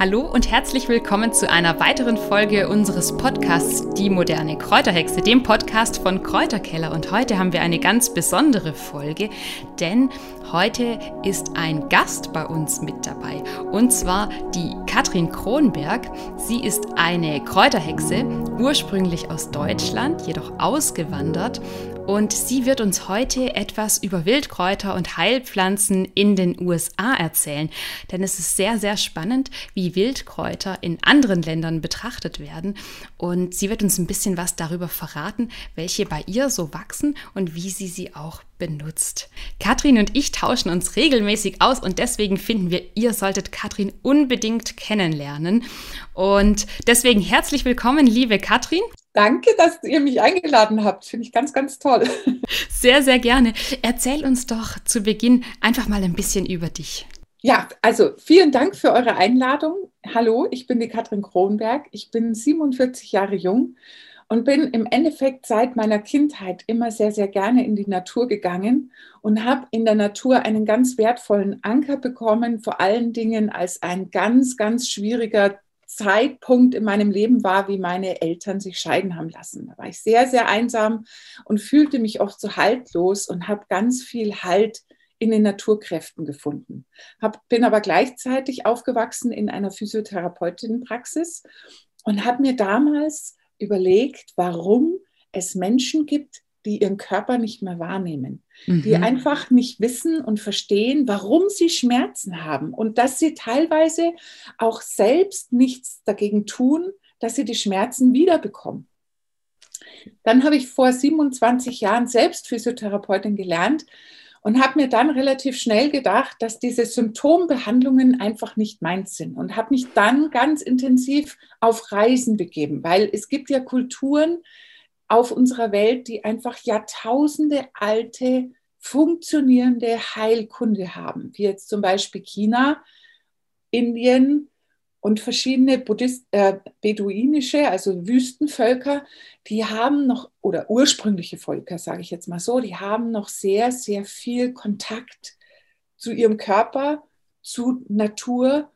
Hallo und herzlich willkommen zu einer weiteren Folge unseres Podcasts Die moderne Kräuterhexe, dem Podcast von Kräuterkeller. Und heute haben wir eine ganz besondere Folge, denn heute ist ein Gast bei uns mit dabei. Und zwar die Katrin Kronberg. Sie ist eine Kräuterhexe, ursprünglich aus Deutschland, jedoch ausgewandert und sie wird uns heute etwas über Wildkräuter und Heilpflanzen in den USA erzählen. Denn es ist sehr, sehr spannend, wie Wildkräuter in anderen Ländern betrachtet werden. Und sie wird uns ein bisschen was darüber verraten, welche bei ihr so wachsen und wie sie sie auch benutzt. Katrin und ich tauschen uns regelmäßig aus und deswegen finden wir, ihr solltet Katrin unbedingt kennenlernen. Und deswegen herzlich willkommen, liebe Katrin. Danke, dass ihr mich eingeladen habt. Finde ich ganz, ganz toll. Sehr, sehr gerne. Erzähl uns doch zu Beginn einfach mal ein bisschen über dich. Ja, also vielen Dank für eure Einladung. Hallo, ich bin die Katrin Kronberg. Ich bin 47 Jahre jung und bin im Endeffekt seit meiner Kindheit immer sehr, sehr gerne in die Natur gegangen und habe in der Natur einen ganz wertvollen Anker bekommen, vor allen Dingen als ein ganz, ganz schwieriger Zeitpunkt in meinem Leben war, wie meine Eltern sich scheiden haben lassen. Da war ich sehr, sehr einsam und fühlte mich oft so haltlos und habe ganz viel Halt in den Naturkräften gefunden. Hab, bin aber gleichzeitig aufgewachsen in einer Physiotherapeutinnenpraxis und habe mir damals überlegt, warum es Menschen gibt, die ihren Körper nicht mehr wahrnehmen, mhm. die einfach nicht wissen und verstehen, warum sie Schmerzen haben und dass sie teilweise auch selbst nichts dagegen tun, dass sie die Schmerzen wiederbekommen. Dann habe ich vor 27 Jahren selbst Physiotherapeutin gelernt und habe mir dann relativ schnell gedacht, dass diese Symptombehandlungen einfach nicht meins sind und habe mich dann ganz intensiv auf Reisen begeben, weil es gibt ja Kulturen, auf unserer Welt, die einfach Jahrtausende alte, funktionierende Heilkunde haben, wie jetzt zum Beispiel China, Indien und verschiedene Buddhist, äh, beduinische, also Wüstenvölker, die haben noch, oder ursprüngliche Völker, sage ich jetzt mal so, die haben noch sehr, sehr viel Kontakt zu ihrem Körper, zu Natur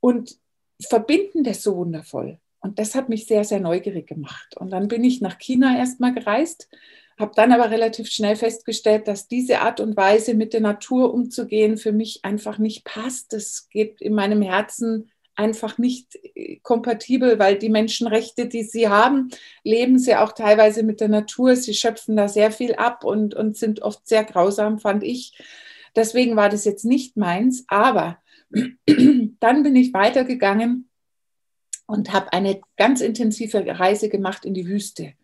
und verbinden das so wundervoll. Und das hat mich sehr, sehr neugierig gemacht. Und dann bin ich nach China erstmal gereist, habe dann aber relativ schnell festgestellt, dass diese Art und Weise, mit der Natur umzugehen, für mich einfach nicht passt. Das geht in meinem Herzen einfach nicht äh, kompatibel, weil die Menschenrechte, die sie haben, leben sie auch teilweise mit der Natur. Sie schöpfen da sehr viel ab und, und sind oft sehr grausam, fand ich. Deswegen war das jetzt nicht meins. Aber dann bin ich weitergegangen und habe eine ganz intensive Reise gemacht in die Wüste.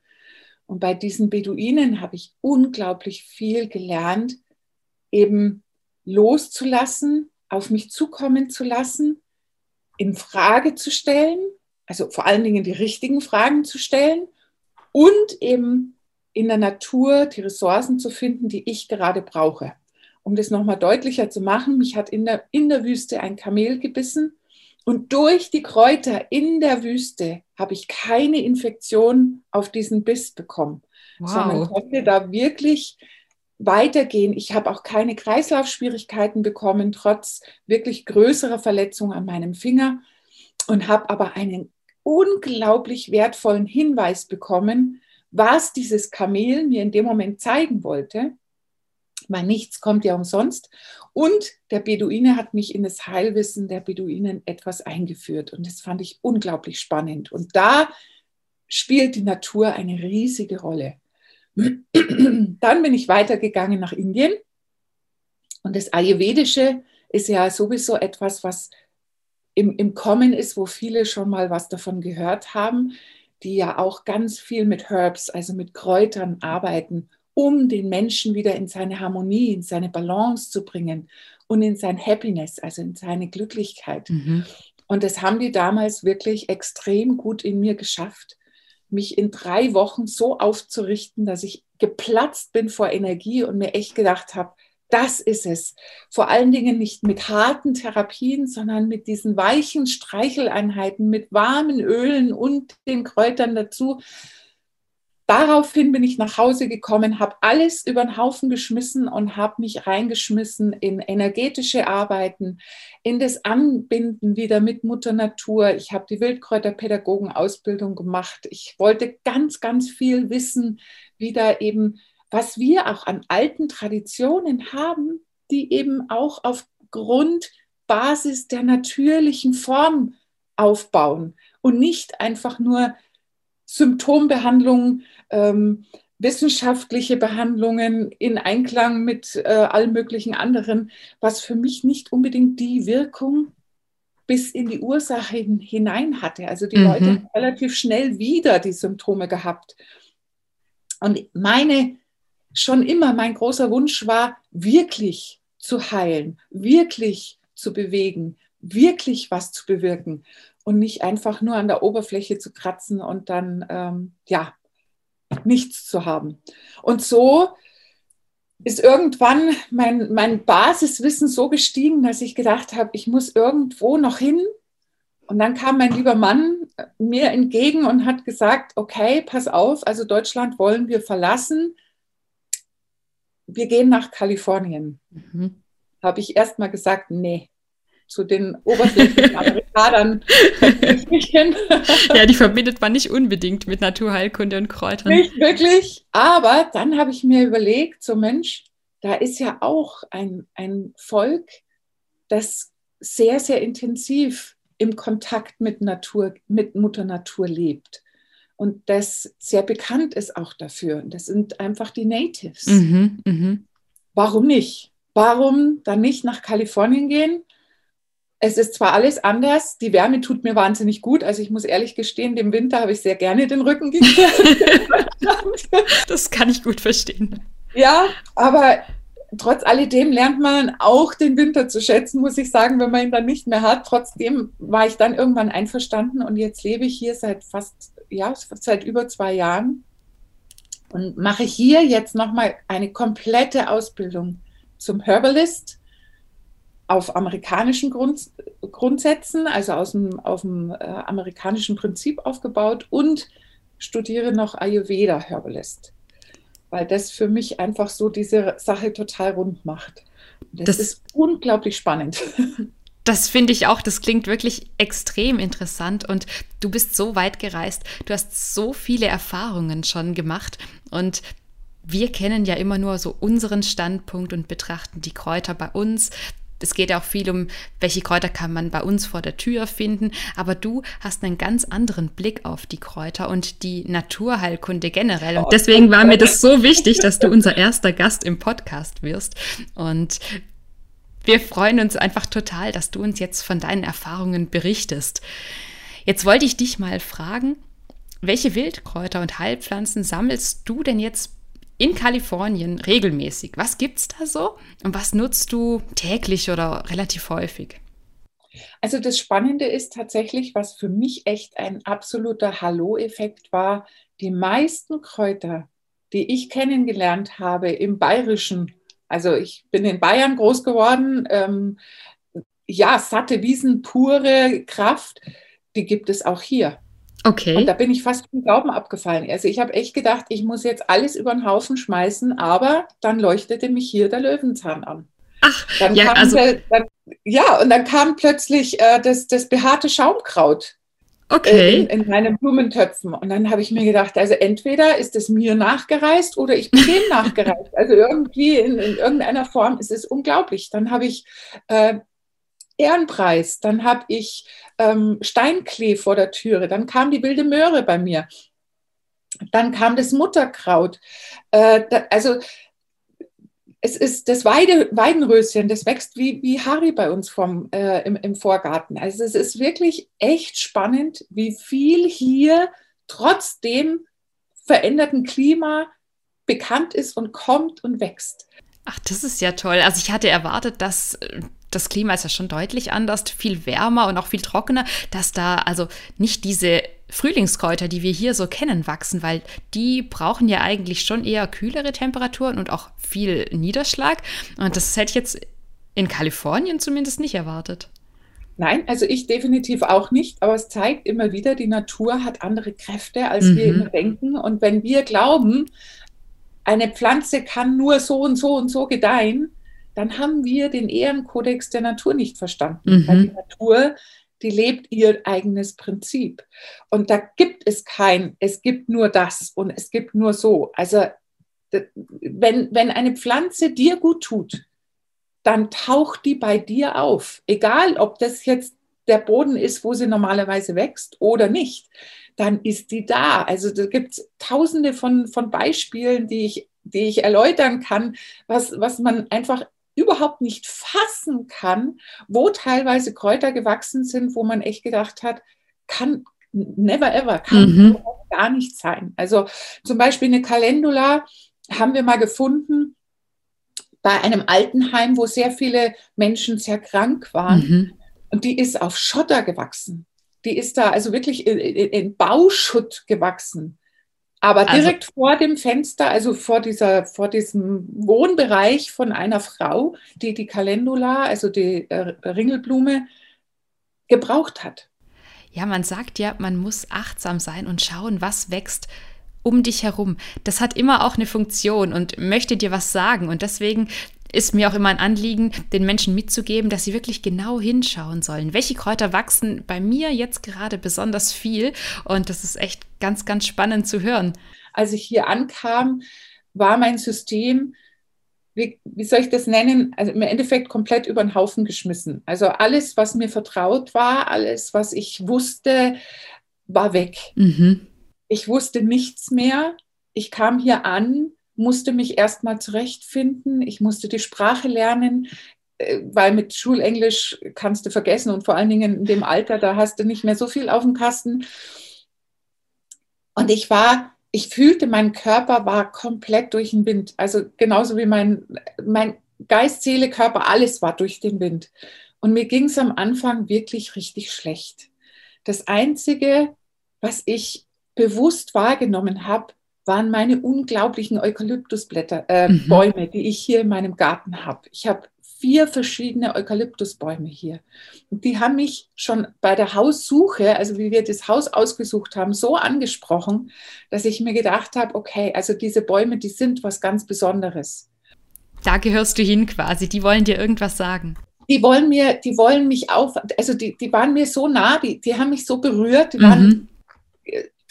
Und bei diesen Beduinen habe ich unglaublich viel gelernt, eben loszulassen, auf mich zukommen zu lassen, in Frage zu stellen, also vor allen Dingen die richtigen Fragen zu stellen und eben in der Natur die Ressourcen zu finden, die ich gerade brauche. Um das nochmal deutlicher zu machen, mich hat in der, in der Wüste ein Kamel gebissen und durch die Kräuter in der Wüste habe ich keine Infektion auf diesen Biss bekommen, wow. sondern konnte da wirklich weitergehen. Ich habe auch keine Kreislaufschwierigkeiten bekommen, trotz wirklich größerer Verletzungen an meinem Finger und habe aber einen unglaublich wertvollen Hinweis bekommen, was dieses Kamel mir in dem Moment zeigen wollte weil nichts kommt ja umsonst. Und der Beduine hat mich in das Heilwissen der Beduinen etwas eingeführt. Und das fand ich unglaublich spannend. Und da spielt die Natur eine riesige Rolle. Dann bin ich weitergegangen nach Indien. Und das Ayurvedische ist ja sowieso etwas, was im, im Kommen ist, wo viele schon mal was davon gehört haben, die ja auch ganz viel mit Herbs, also mit Kräutern arbeiten um den Menschen wieder in seine Harmonie, in seine Balance zu bringen und in sein Happiness, also in seine Glücklichkeit. Mhm. Und das haben die damals wirklich extrem gut in mir geschafft, mich in drei Wochen so aufzurichten, dass ich geplatzt bin vor Energie und mir echt gedacht habe, das ist es. Vor allen Dingen nicht mit harten Therapien, sondern mit diesen weichen Streicheleinheiten, mit warmen Ölen und den Kräutern dazu daraufhin bin ich nach Hause gekommen, habe alles über den Haufen geschmissen und habe mich reingeschmissen in energetische Arbeiten, in das Anbinden wieder mit Mutter Natur. Ich habe die Wildkräuterpädagogen-Ausbildung gemacht. Ich wollte ganz, ganz viel wissen, wieder eben, was wir auch an alten Traditionen haben, die eben auch auf Grundbasis der natürlichen Form aufbauen und nicht einfach nur Symptombehandlungen, ähm, wissenschaftliche Behandlungen in Einklang mit äh, allen möglichen anderen, was für mich nicht unbedingt die Wirkung bis in die Ursache hinein hatte. Also die mhm. Leute haben relativ schnell wieder die Symptome gehabt. Und meine, schon immer mein großer Wunsch war, wirklich zu heilen, wirklich zu bewegen, wirklich was zu bewirken und nicht einfach nur an der Oberfläche zu kratzen und dann, ähm, ja, nichts zu haben. Und so ist irgendwann mein, mein Basiswissen so gestiegen, dass ich gedacht habe, ich muss irgendwo noch hin. Und dann kam mein lieber Mann mir entgegen und hat gesagt, okay, pass auf, also Deutschland wollen wir verlassen. Wir gehen nach Kalifornien. Mhm. Habe ich erst mal gesagt, nee, zu den oberflächlichen Amerikanern ja, die verbindet man nicht unbedingt mit Naturheilkunde und Kräutern. Nicht wirklich. Aber dann habe ich mir überlegt, so Mensch, da ist ja auch ein, ein Volk, das sehr, sehr intensiv im Kontakt mit Natur, mit Mutter Natur lebt. Und das sehr bekannt ist auch dafür. Das sind einfach die Natives. Mhm, mh. Warum nicht? Warum dann nicht nach Kalifornien gehen? Es ist zwar alles anders, die Wärme tut mir wahnsinnig gut. Also ich muss ehrlich gestehen, dem Winter habe ich sehr gerne den Rücken gekehrt. das kann ich gut verstehen. Ja, aber trotz alledem lernt man auch den Winter zu schätzen, muss ich sagen, wenn man ihn dann nicht mehr hat. Trotzdem war ich dann irgendwann einverstanden und jetzt lebe ich hier seit fast, ja, seit über zwei Jahren und mache hier jetzt nochmal eine komplette Ausbildung zum Herbalist auf amerikanischen Grund, Grundsätzen, also aus dem, auf dem äh, amerikanischen Prinzip aufgebaut und studiere noch Ayurveda Herbalist, weil das für mich einfach so diese Sache total rund macht. Das, das ist unglaublich spannend. Das finde ich auch, das klingt wirklich extrem interessant und du bist so weit gereist, du hast so viele Erfahrungen schon gemacht und wir kennen ja immer nur so unseren Standpunkt und betrachten die Kräuter bei uns es geht auch viel um, welche Kräuter kann man bei uns vor der Tür finden, aber du hast einen ganz anderen Blick auf die Kräuter und die Naturheilkunde generell. Und deswegen war mir das so wichtig, dass du unser erster Gast im Podcast wirst. Und wir freuen uns einfach total, dass du uns jetzt von deinen Erfahrungen berichtest. Jetzt wollte ich dich mal fragen, welche Wildkräuter und Heilpflanzen sammelst du denn jetzt in Kalifornien regelmäßig. Was gibt es da so und was nutzt du täglich oder relativ häufig? Also das Spannende ist tatsächlich, was für mich echt ein absoluter Hallo-Effekt war, die meisten Kräuter, die ich kennengelernt habe im Bayerischen, also ich bin in Bayern groß geworden, ähm, ja, satte Wiesen, pure Kraft, die gibt es auch hier. Okay. Und da bin ich fast vom Glauben abgefallen. Also ich habe echt gedacht, ich muss jetzt alles über den Haufen schmeißen, aber dann leuchtete mich hier der Löwenzahn an. Ach, dann ja, also der, dann, ja, und dann kam plötzlich äh, das, das behaarte Schaumkraut okay. Äh, in, in meinen Blumentöpfen. Und dann habe ich mir gedacht, also entweder ist es mir nachgereist oder ich bin dem nachgereist. Also irgendwie in, in, irgendeiner Form ist es unglaublich. Dann habe ich äh, Ehrenpreis, dann habe ich ähm, Steinklee vor der Türe, dann kam die wilde Möhre bei mir, dann kam das Mutterkraut. Äh, da, also es ist das Weide, Weidenröschen, das wächst wie, wie Harry bei uns vom, äh, im, im Vorgarten. Also es ist wirklich echt spannend, wie viel hier trotz dem veränderten Klima bekannt ist und kommt und wächst. Ach, das ist ja toll. Also ich hatte erwartet, dass äh, das Klima ist ja schon deutlich anders, viel wärmer und auch viel trockener, dass da also nicht diese Frühlingskräuter, die wir hier so kennen, wachsen, weil die brauchen ja eigentlich schon eher kühlere Temperaturen und auch viel Niederschlag. Und das hätte ich jetzt in Kalifornien zumindest nicht erwartet. Nein, also ich definitiv auch nicht, aber es zeigt immer wieder, die Natur hat andere Kräfte, als mhm. wir immer denken. Und wenn wir glauben, eine Pflanze kann nur so und so und so gedeihen, dann haben wir den Ehrenkodex der Natur nicht verstanden. Mhm. Weil die Natur, die lebt ihr eigenes Prinzip. Und da gibt es kein, es gibt nur das und es gibt nur so. Also wenn, wenn eine Pflanze dir gut tut, dann taucht die bei dir auf. Egal, ob das jetzt der Boden ist, wo sie normalerweise wächst oder nicht, dann ist die da. Also da gibt es tausende von, von Beispielen, die ich, die ich erläutern kann, was, was man einfach überhaupt nicht fassen kann, wo teilweise Kräuter gewachsen sind, wo man echt gedacht hat, kann never ever, kann mhm. gar nicht sein. Also zum Beispiel eine Calendula haben wir mal gefunden, bei einem Altenheim, wo sehr viele Menschen sehr krank waren. Mhm. Und die ist auf Schotter gewachsen. Die ist da also wirklich in, in Bauschutt gewachsen. Aber also direkt also, vor dem Fenster, also vor, dieser, vor diesem Wohnbereich von einer Frau, die die Calendula, also die äh, Ringelblume, gebraucht hat. Ja, man sagt ja, man muss achtsam sein und schauen, was wächst um dich herum. Das hat immer auch eine Funktion und möchte dir was sagen. Und deswegen ist mir auch immer ein Anliegen, den Menschen mitzugeben, dass sie wirklich genau hinschauen sollen. Welche Kräuter wachsen bei mir jetzt gerade besonders viel? Und das ist echt ganz, ganz spannend zu hören. Als ich hier ankam, war mein System, wie, wie soll ich das nennen, also im Endeffekt komplett über den Haufen geschmissen. Also alles, was mir vertraut war, alles, was ich wusste, war weg. Mhm. Ich wusste nichts mehr. Ich kam hier an, musste mich erstmal zurechtfinden. Ich musste die Sprache lernen, äh, weil mit Schulenglisch kannst du vergessen und vor allen Dingen in dem Alter, da hast du nicht mehr so viel auf dem Kasten. Und ich war, ich fühlte, mein Körper war komplett durch den Wind. Also genauso wie mein, mein Geist, Seele, Körper, alles war durch den Wind. Und mir ging es am Anfang wirklich richtig schlecht. Das Einzige, was ich bewusst wahrgenommen habe, waren meine unglaublichen Eukalyptusblätter, äh, mhm. Bäume, die ich hier in meinem Garten habe. Ich habe vier verschiedene Eukalyptusbäume hier. Und die haben mich schon bei der Haussuche, also wie wir das Haus ausgesucht haben, so angesprochen, dass ich mir gedacht habe, okay, also diese Bäume, die sind was ganz Besonderes. Da gehörst du hin quasi, die wollen dir irgendwas sagen. Die wollen mir, die wollen mich auf, also die, die waren mir so nah, die, die haben mich so berührt, die waren mhm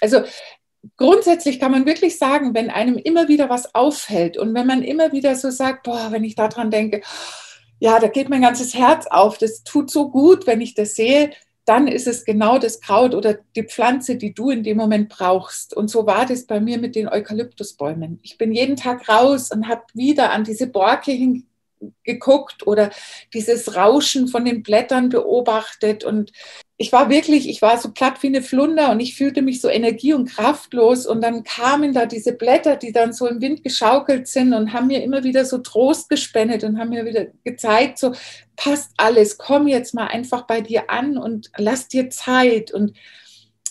also grundsätzlich kann man wirklich sagen, wenn einem immer wieder was auffällt und wenn man immer wieder so sagt, boah, wenn ich daran denke, ja, da geht mein ganzes Herz auf, das tut so gut, wenn ich das sehe, dann ist es genau das Kraut oder die Pflanze, die du in dem Moment brauchst. Und so war das bei mir mit den Eukalyptusbäumen. Ich bin jeden Tag raus und habe wieder an diese Borke hingeguckt oder dieses Rauschen von den Blättern beobachtet und ich war wirklich, ich war so platt wie eine Flunder und ich fühlte mich so energie- und kraftlos. Und dann kamen da diese Blätter, die dann so im Wind geschaukelt sind und haben mir immer wieder so Trost gespendet und haben mir wieder gezeigt, so passt alles, komm jetzt mal einfach bei dir an und lass dir Zeit. Und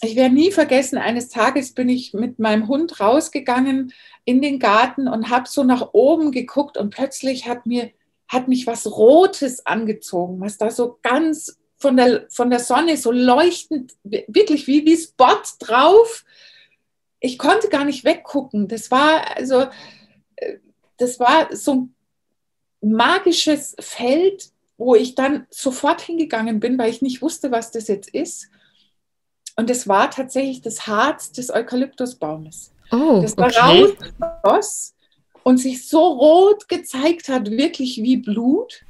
ich werde nie vergessen, eines Tages bin ich mit meinem Hund rausgegangen in den Garten und habe so nach oben geguckt und plötzlich hat mir hat mich was Rotes angezogen, was da so ganz von der, von der Sonne so leuchtend, wirklich wie, wie Spot drauf. Ich konnte gar nicht weggucken. Das war also, äh, das war so ein magisches Feld, wo ich dann sofort hingegangen bin, weil ich nicht wusste, was das jetzt ist. Und es war tatsächlich das Harz des Eukalyptusbaumes. Oh, das da okay. rausgoss und sich so rot gezeigt hat, wirklich wie Blut.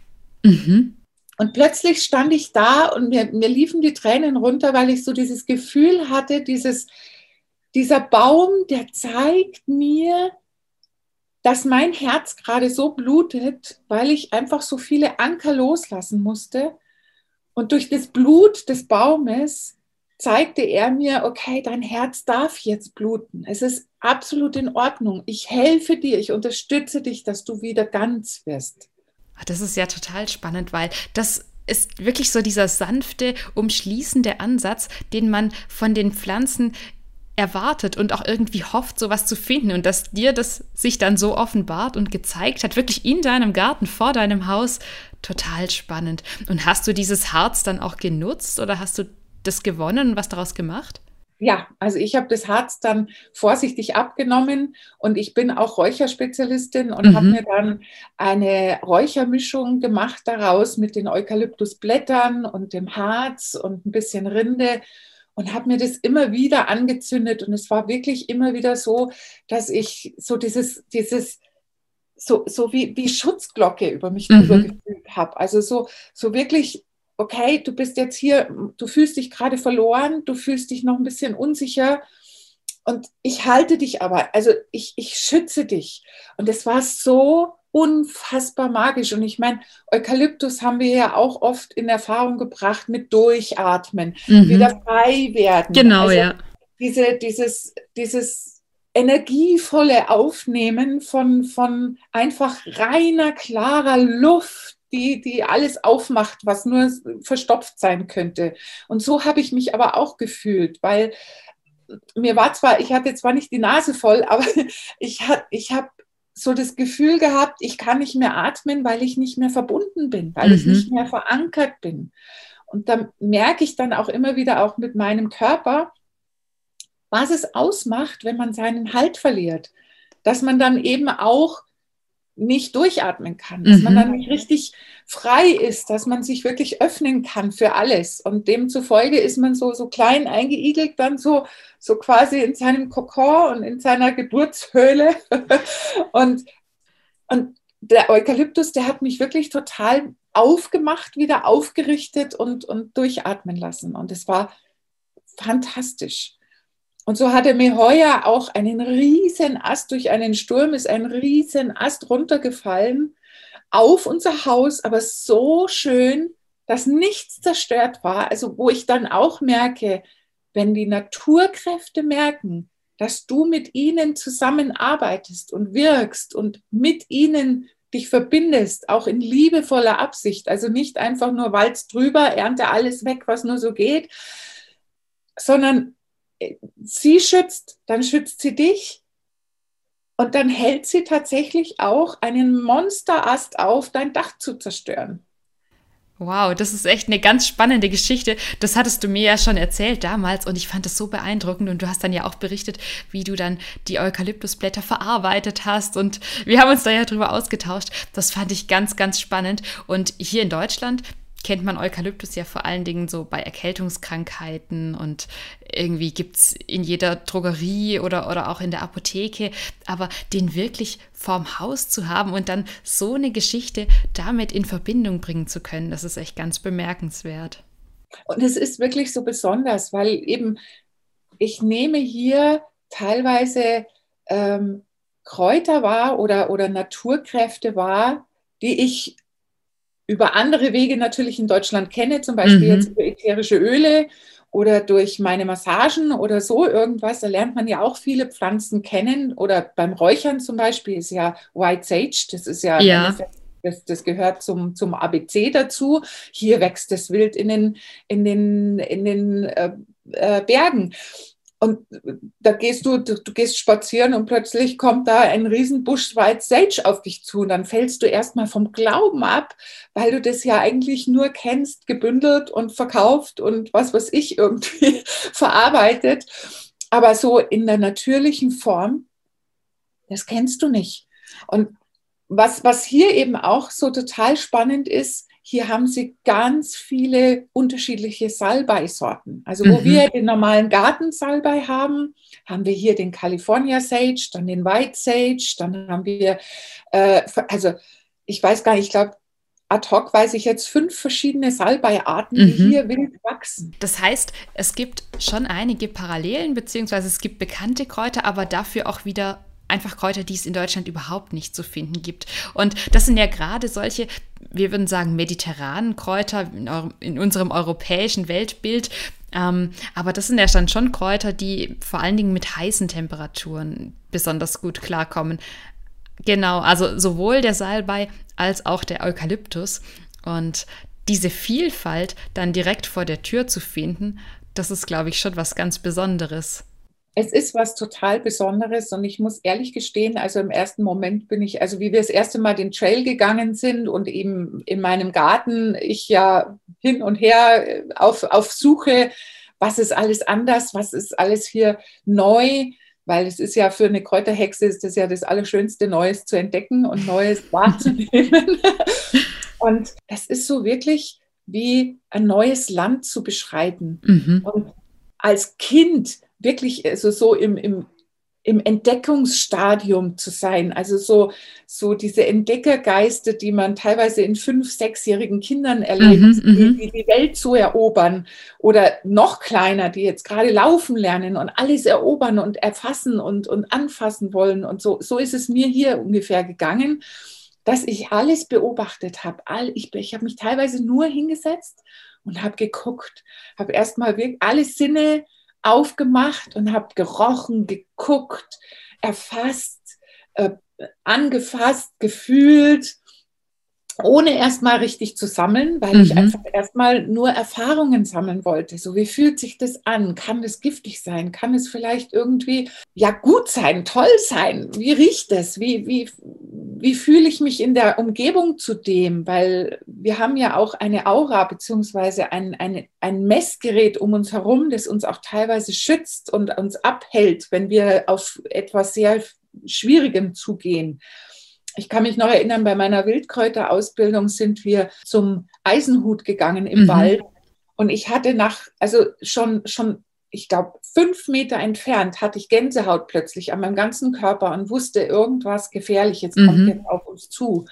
Mhm. Und plötzlich stand ich da und mir, mir liefen die Tränen runter, weil ich so dieses Gefühl hatte, dieses, dieser Baum, der zeigt mir, dass mein Herz gerade so blutet, weil ich einfach so viele Anker loslassen musste. Und durch das Blut des Baumes zeigte er mir, okay, dein Herz darf jetzt bluten. Es ist absolut in Ordnung. Ich helfe dir, ich unterstütze dich, dass du wieder ganz wirst. Das ist ja total spannend, weil das ist wirklich so dieser sanfte, umschließende Ansatz, den man von den Pflanzen erwartet und auch irgendwie hofft, sowas zu finden und dass dir das sich dann so offenbart und gezeigt hat, wirklich in deinem Garten, vor deinem Haus, total spannend. Und hast du dieses Harz dann auch genutzt oder hast du das gewonnen und was daraus gemacht? Ja, also ich habe das Harz dann vorsichtig abgenommen und ich bin auch Räucherspezialistin und mhm. habe mir dann eine Räuchermischung gemacht daraus mit den Eukalyptusblättern und dem Harz und ein bisschen Rinde und habe mir das immer wieder angezündet und es war wirklich immer wieder so, dass ich so dieses, dieses so, so wie, wie Schutzglocke über mich mhm. drüber gefühlt habe. Also so, so wirklich okay, du bist jetzt hier, du fühlst dich gerade verloren, du fühlst dich noch ein bisschen unsicher und ich halte dich aber, also ich, ich schütze dich. Und es war so unfassbar magisch. Und ich meine, Eukalyptus haben wir ja auch oft in Erfahrung gebracht mit Durchatmen, mhm. wieder frei werden. Genau, also ja. Diese, dieses, dieses energievolle Aufnehmen von, von einfach reiner, klarer Luft die, die alles aufmacht, was nur verstopft sein könnte. Und so habe ich mich aber auch gefühlt, weil mir war zwar, ich hatte zwar nicht die Nase voll, aber ich, hat, ich habe so das Gefühl gehabt, ich kann nicht mehr atmen, weil ich nicht mehr verbunden bin, weil mhm. ich nicht mehr verankert bin. Und da merke ich dann auch immer wieder auch mit meinem Körper, was es ausmacht, wenn man seinen Halt verliert. Dass man dann eben auch nicht durchatmen kann, dass mhm. man dann nicht richtig frei ist, dass man sich wirklich öffnen kann für alles. Und demzufolge ist man so, so klein eingeigelt, dann so, so quasi in seinem Kokon und in seiner Geburtshöhle. und, und der Eukalyptus, der hat mich wirklich total aufgemacht, wieder aufgerichtet und, und durchatmen lassen. Und es war fantastisch. Und so hatte mir heuer auch einen riesen Ast durch einen Sturm, ist ein riesen Ast runtergefallen auf unser Haus, aber so schön, dass nichts zerstört war. Also wo ich dann auch merke, wenn die Naturkräfte merken, dass du mit ihnen zusammenarbeitest und wirkst und mit ihnen dich verbindest, auch in liebevoller Absicht, also nicht einfach nur Walz drüber, ernte alles weg, was nur so geht, sondern sie schützt, dann schützt sie dich und dann hält sie tatsächlich auch einen Monsterast auf, dein Dach zu zerstören. Wow, das ist echt eine ganz spannende Geschichte. Das hattest du mir ja schon erzählt damals und ich fand das so beeindruckend und du hast dann ja auch berichtet, wie du dann die Eukalyptusblätter verarbeitet hast und wir haben uns da ja drüber ausgetauscht. Das fand ich ganz, ganz spannend und hier in Deutschland kennt man Eukalyptus ja vor allen Dingen so bei Erkältungskrankheiten und irgendwie gibt es in jeder Drogerie oder, oder auch in der Apotheke. Aber den wirklich vorm Haus zu haben und dann so eine Geschichte damit in Verbindung bringen zu können, das ist echt ganz bemerkenswert. Und es ist wirklich so besonders, weil eben ich nehme hier teilweise ähm, Kräuter wahr oder, oder Naturkräfte wahr, die ich über andere Wege natürlich in Deutschland kenne, zum Beispiel mhm. jetzt über ätherische Öle oder durch meine Massagen oder so irgendwas. Da lernt man ja auch viele Pflanzen kennen. Oder beim Räuchern zum Beispiel ist ja White Sage, das ist ja, ja. Das, das, gehört zum, zum ABC dazu. Hier wächst das Wild in den, in den, in den äh, äh, Bergen. Und da gehst du, du, du, gehst spazieren und plötzlich kommt da ein Riesenbusch White Sage auf dich zu. Und dann fällst du erstmal vom Glauben ab, weil du das ja eigentlich nur kennst, gebündelt und verkauft und was weiß ich irgendwie verarbeitet. Aber so in der natürlichen Form, das kennst du nicht. Und was, was hier eben auch so total spannend ist, hier haben sie ganz viele unterschiedliche Salbei-Sorten. Also wo mhm. wir den normalen Gartensalbei haben, haben wir hier den California Sage, dann den White Sage, dann haben wir, äh, also ich weiß gar nicht, ich glaube, ad hoc weiß ich jetzt fünf verschiedene Salbeiarten, die mhm. hier wild wachsen. Das heißt, es gibt schon einige Parallelen, beziehungsweise es gibt bekannte Kräuter, aber dafür auch wieder einfach Kräuter, die es in Deutschland überhaupt nicht zu finden gibt. Und das sind ja gerade solche, wir würden sagen, mediterranen Kräuter in, in unserem europäischen Weltbild. Ähm, aber das sind ja dann schon Kräuter, die vor allen Dingen mit heißen Temperaturen besonders gut klarkommen. Genau, also sowohl der Salbei als auch der Eukalyptus. Und diese Vielfalt dann direkt vor der Tür zu finden, das ist, glaube ich, schon was ganz Besonderes. Es ist was total Besonderes und ich muss ehrlich gestehen, also im ersten Moment bin ich, also wie wir das erste Mal den Trail gegangen sind und eben in meinem Garten ich ja hin und her äh, auf, auf Suche, was ist alles anders, was ist alles hier neu, weil es ist ja für eine Kräuterhexe ist das ja das Allerschönste, Neues zu entdecken und Neues wahrzunehmen. und das ist so wirklich wie ein neues Land zu beschreiten. Mhm. Und als Kind wirklich also so im, im, im Entdeckungsstadium zu sein. Also so, so diese Entdeckergeiste, die man teilweise in fünf-, sechsjährigen Kindern erlebt, mhm, die, mhm. die, Welt zu erobern oder noch kleiner, die jetzt gerade laufen lernen und alles erobern und erfassen und, und anfassen wollen. Und so, so ist es mir hier ungefähr gegangen, dass ich alles beobachtet habe. All, ich ich habe mich teilweise nur hingesetzt und habe geguckt, habe erstmal alle Sinne aufgemacht und habe gerochen, geguckt, erfasst, äh, angefasst, gefühlt, ohne erstmal richtig zu sammeln, weil mhm. ich einfach erstmal nur Erfahrungen sammeln wollte. So, wie fühlt sich das an? Kann es giftig sein? Kann es vielleicht irgendwie ja gut sein, toll sein? Wie riecht es? Wie, wie, wie fühle ich mich in der Umgebung zu dem? Weil wir haben ja auch eine Aura beziehungsweise ein, ein, ein Messgerät um uns herum, das uns auch teilweise schützt und uns abhält, wenn wir auf etwas sehr Schwierigem zugehen. Ich kann mich noch erinnern, bei meiner Wildkräuterausbildung sind wir zum Eisenhut gegangen im mhm. Wald. Und ich hatte nach, also schon, schon ich glaube, fünf Meter entfernt hatte ich Gänsehaut plötzlich an meinem ganzen Körper und wusste, irgendwas Gefährliches kommt mhm. jetzt auf uns zu.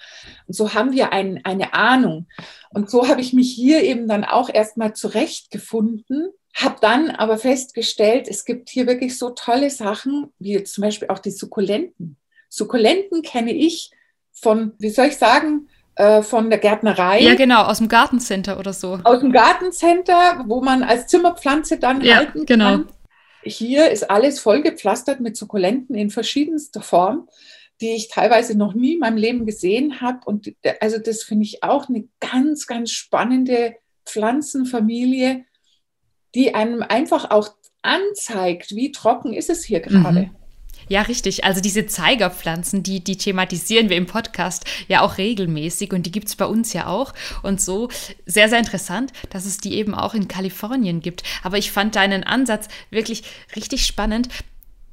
Und so haben wir ein, eine Ahnung. Und so habe ich mich hier eben dann auch erstmal zurechtgefunden, habe dann aber festgestellt, es gibt hier wirklich so tolle Sachen, wie zum Beispiel auch die Sukkulenten. Sukkulenten kenne ich von, wie soll ich sagen, äh, von der Gärtnerei. Ja, genau, aus dem Gartencenter oder so. Aus dem Gartencenter, wo man als Zimmerpflanze dann ja, halten genau. kann. Hier ist alles vollgepflastert mit Sukkulenten in verschiedenster Form, die ich teilweise noch nie in meinem Leben gesehen habe. Und also das finde ich auch eine ganz, ganz spannende Pflanzenfamilie, die einem einfach auch anzeigt, wie trocken ist es hier gerade. Mhm. Ja, richtig. Also diese Zeigerpflanzen, die, die thematisieren wir im Podcast ja auch regelmäßig und die gibt es bei uns ja auch. Und so sehr, sehr interessant, dass es die eben auch in Kalifornien gibt. Aber ich fand deinen Ansatz wirklich richtig spannend,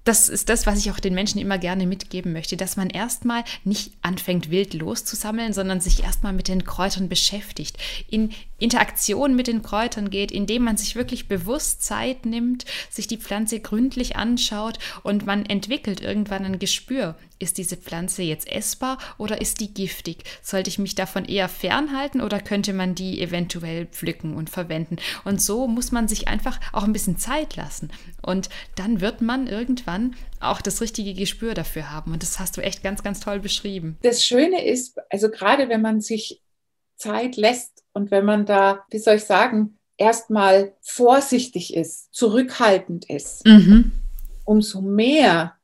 das ist das, was ich auch den Menschen immer gerne mitgeben möchte, dass man erstmal nicht anfängt, wild loszusammeln, sondern sich erstmal mit den Kräutern beschäftigt, in Interaktion mit den Kräutern geht, indem man sich wirklich bewusst Zeit nimmt, sich die Pflanze gründlich anschaut und man entwickelt irgendwann ein Gespür. Ist diese Pflanze jetzt essbar oder ist die giftig? Sollte ich mich davon eher fernhalten oder könnte man die eventuell pflücken und verwenden? Und so muss man sich einfach auch ein bisschen Zeit lassen. Und dann wird man irgendwann auch das richtige Gespür dafür haben. Und das hast du echt ganz, ganz toll beschrieben. Das Schöne ist, also gerade wenn man sich Zeit lässt und wenn man da, wie soll ich sagen, erstmal vorsichtig ist, zurückhaltend ist, mhm. umso mehr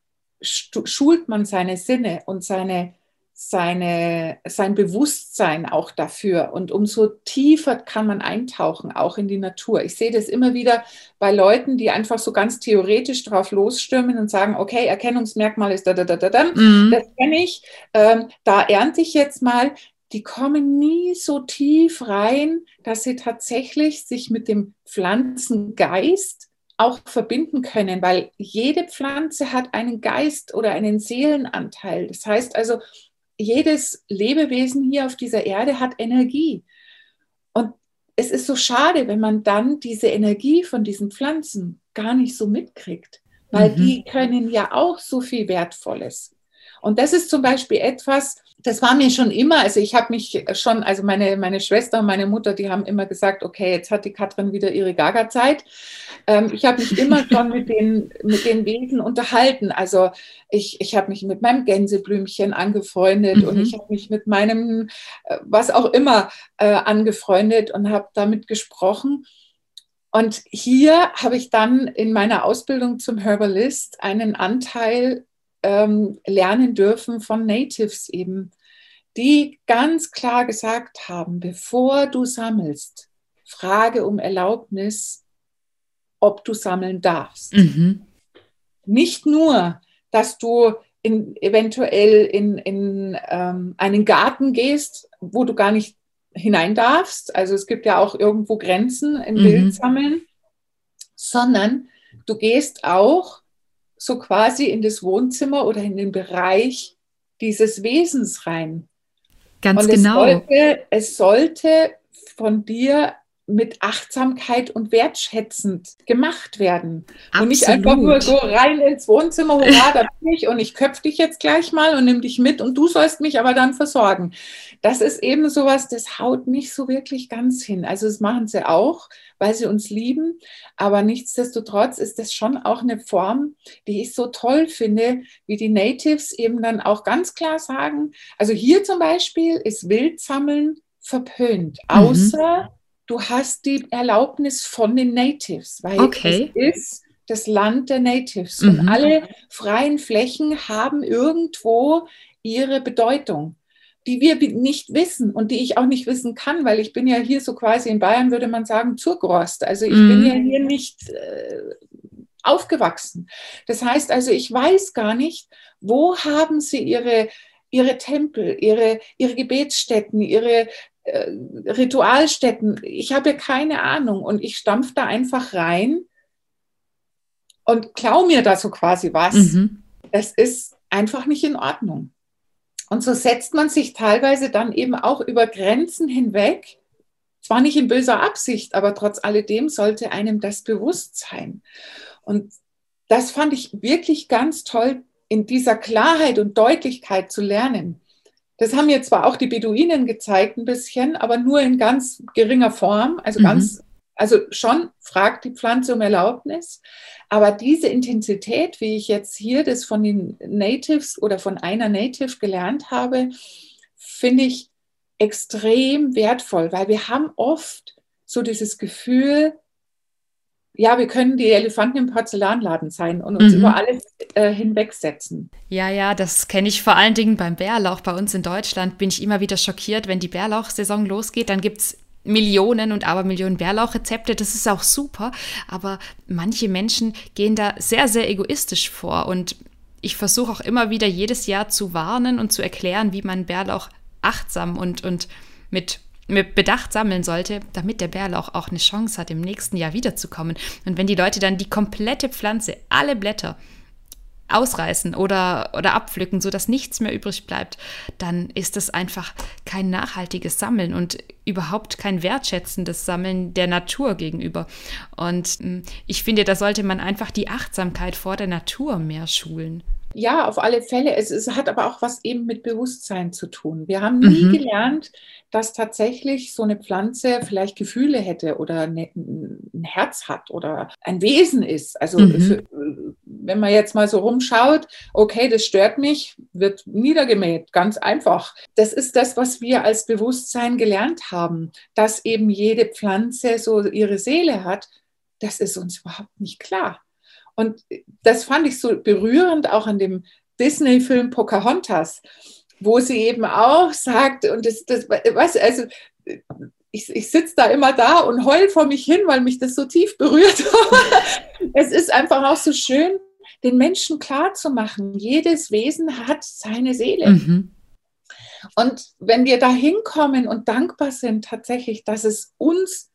schult man seine Sinne und seine, seine, sein Bewusstsein auch dafür. Und umso tiefer kann man eintauchen, auch in die Natur. Ich sehe das immer wieder bei Leuten, die einfach so ganz theoretisch drauf losstürmen und sagen, okay, Erkennungsmerkmal ist da, da, da, da, da. Mhm. das kenne ich, ähm, da ernte ich jetzt mal. Die kommen nie so tief rein, dass sie tatsächlich sich mit dem Pflanzengeist auch verbinden können, weil jede Pflanze hat einen Geist oder einen Seelenanteil. Das heißt also, jedes Lebewesen hier auf dieser Erde hat Energie. Und es ist so schade, wenn man dann diese Energie von diesen Pflanzen gar nicht so mitkriegt, weil mhm. die können ja auch so viel Wertvolles. Und das ist zum Beispiel etwas, das war mir schon immer, also ich habe mich schon, also meine, meine Schwester und meine Mutter, die haben immer gesagt, okay, jetzt hat die Katrin wieder ihre Gaga-Zeit. Ähm, ich habe mich immer schon mit den, mit den Wesen unterhalten. Also ich, ich habe mich mit meinem Gänseblümchen angefreundet mhm. und ich habe mich mit meinem, äh, was auch immer, äh, angefreundet und habe damit gesprochen. Und hier habe ich dann in meiner Ausbildung zum Herbalist einen Anteil ähm, lernen dürfen von Natives eben, die ganz klar gesagt haben, bevor du sammelst, frage um Erlaubnis, ob du sammeln darfst. Mhm. nicht nur, dass du in, eventuell in, in ähm, einen Garten gehst, wo du gar nicht hinein darfst. Also es gibt ja auch irgendwo Grenzen im mhm. Wildsammeln, sondern du gehst auch so quasi in das Wohnzimmer oder in den Bereich dieses Wesens rein. Ganz Und genau. Es sollte, es sollte von dir mit Achtsamkeit und wertschätzend gemacht werden. Absolut. Und nicht einfach nur so rein ins Wohnzimmer, hurra, da bin ich und ich köpfe dich jetzt gleich mal und nimm dich mit und du sollst mich aber dann versorgen. Das ist eben sowas, das haut nicht so wirklich ganz hin. Also das machen sie auch, weil sie uns lieben, aber nichtsdestotrotz ist das schon auch eine Form, die ich so toll finde, wie die Natives eben dann auch ganz klar sagen, also hier zum Beispiel ist Wildsammeln verpönt, mhm. außer mhm du hast die Erlaubnis von den Natives, weil okay. es ist das Land der Natives. Mhm. Und alle freien Flächen haben irgendwo ihre Bedeutung, die wir nicht wissen und die ich auch nicht wissen kann, weil ich bin ja hier so quasi in Bayern, würde man sagen, Zurgrost. Also ich mhm. bin ja hier nicht äh, aufgewachsen. Das heißt also, ich weiß gar nicht, wo haben sie ihre ihre Tempel, ihre, ihre Gebetsstätten, ihre äh, Ritualstätten. Ich habe keine Ahnung und ich stampfe da einfach rein und klau mir da so quasi was. Mhm. Das ist einfach nicht in Ordnung. Und so setzt man sich teilweise dann eben auch über Grenzen hinweg. Zwar nicht in böser Absicht, aber trotz alledem sollte einem das bewusst sein. Und das fand ich wirklich ganz toll, in dieser Klarheit und Deutlichkeit zu lernen. Das haben mir zwar auch die Beduinen gezeigt ein bisschen, aber nur in ganz geringer Form, also mhm. ganz, also schon fragt die Pflanze um Erlaubnis, aber diese Intensität, wie ich jetzt hier das von den Natives oder von einer Native gelernt habe, finde ich extrem wertvoll, weil wir haben oft so dieses Gefühl, ja, wir können die Elefanten im Porzellanladen sein und uns mhm. über alles äh, hinwegsetzen. Ja, ja, das kenne ich vor allen Dingen beim Bärlauch. Bei uns in Deutschland bin ich immer wieder schockiert, wenn die Bärlauchsaison losgeht, dann gibt es Millionen und Abermillionen Bärlauchrezepte, das ist auch super, aber manche Menschen gehen da sehr, sehr egoistisch vor und ich versuche auch immer wieder jedes Jahr zu warnen und zu erklären, wie man Bärlauch achtsam und, und mit mit Bedacht sammeln sollte, damit der Bärlauch auch eine Chance hat, im nächsten Jahr wiederzukommen. Und wenn die Leute dann die komplette Pflanze, alle Blätter ausreißen oder, oder abpflücken, sodass nichts mehr übrig bleibt, dann ist das einfach kein nachhaltiges Sammeln und überhaupt kein wertschätzendes Sammeln der Natur gegenüber. Und hm, ich finde, da sollte man einfach die Achtsamkeit vor der Natur mehr schulen. Ja, auf alle Fälle. Es, es, hat aber auch was eben mit Bewusstsein zu tun. Wir haben nie mhm. gelernt, dass tatsächlich so eine Pflanze vielleicht Gefühle hätte oder eine, ein Herz hat oder ein Wesen ist. Also mhm. für, wenn man jetzt mal so rumschaut, okay, das stört mich, wird niedergemäht, ganz einfach. Das ist das, was wir als Bewusstsein gelernt haben, dass eben jede Pflanze so ihre Seele hat. Das ist uns überhaupt nicht klar. Und das fand ich so berührend auch an dem Disney-Film Pocahontas, wo sie eben auch sagt, und das, das was, also ich, ich sitze da immer da und heul vor mich hin, weil mich das so tief berührt. es ist einfach auch so schön, den Menschen klarzumachen, jedes Wesen hat seine Seele. Mhm. Und wenn wir da hinkommen und dankbar sind tatsächlich, dass es uns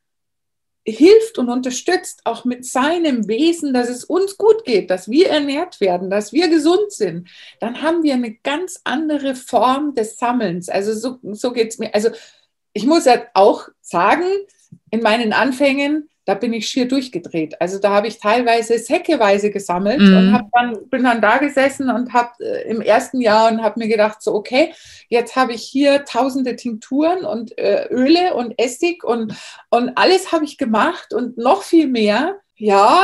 hilft und unterstützt, auch mit seinem Wesen, dass es uns gut geht, dass wir ernährt werden, dass wir gesund sind, dann haben wir eine ganz andere Form des Sammelns. Also so, so geht es mir. Also ich muss ja auch sagen, in meinen Anfängen da bin ich schier durchgedreht. Also da habe ich teilweise säckeweise gesammelt mhm. und hab dann, bin dann da gesessen und habe äh, im ersten Jahr und habe mir gedacht, so okay, jetzt habe ich hier tausende Tinkturen und äh, Öle und Essig und, und alles habe ich gemacht und noch viel mehr. Ja,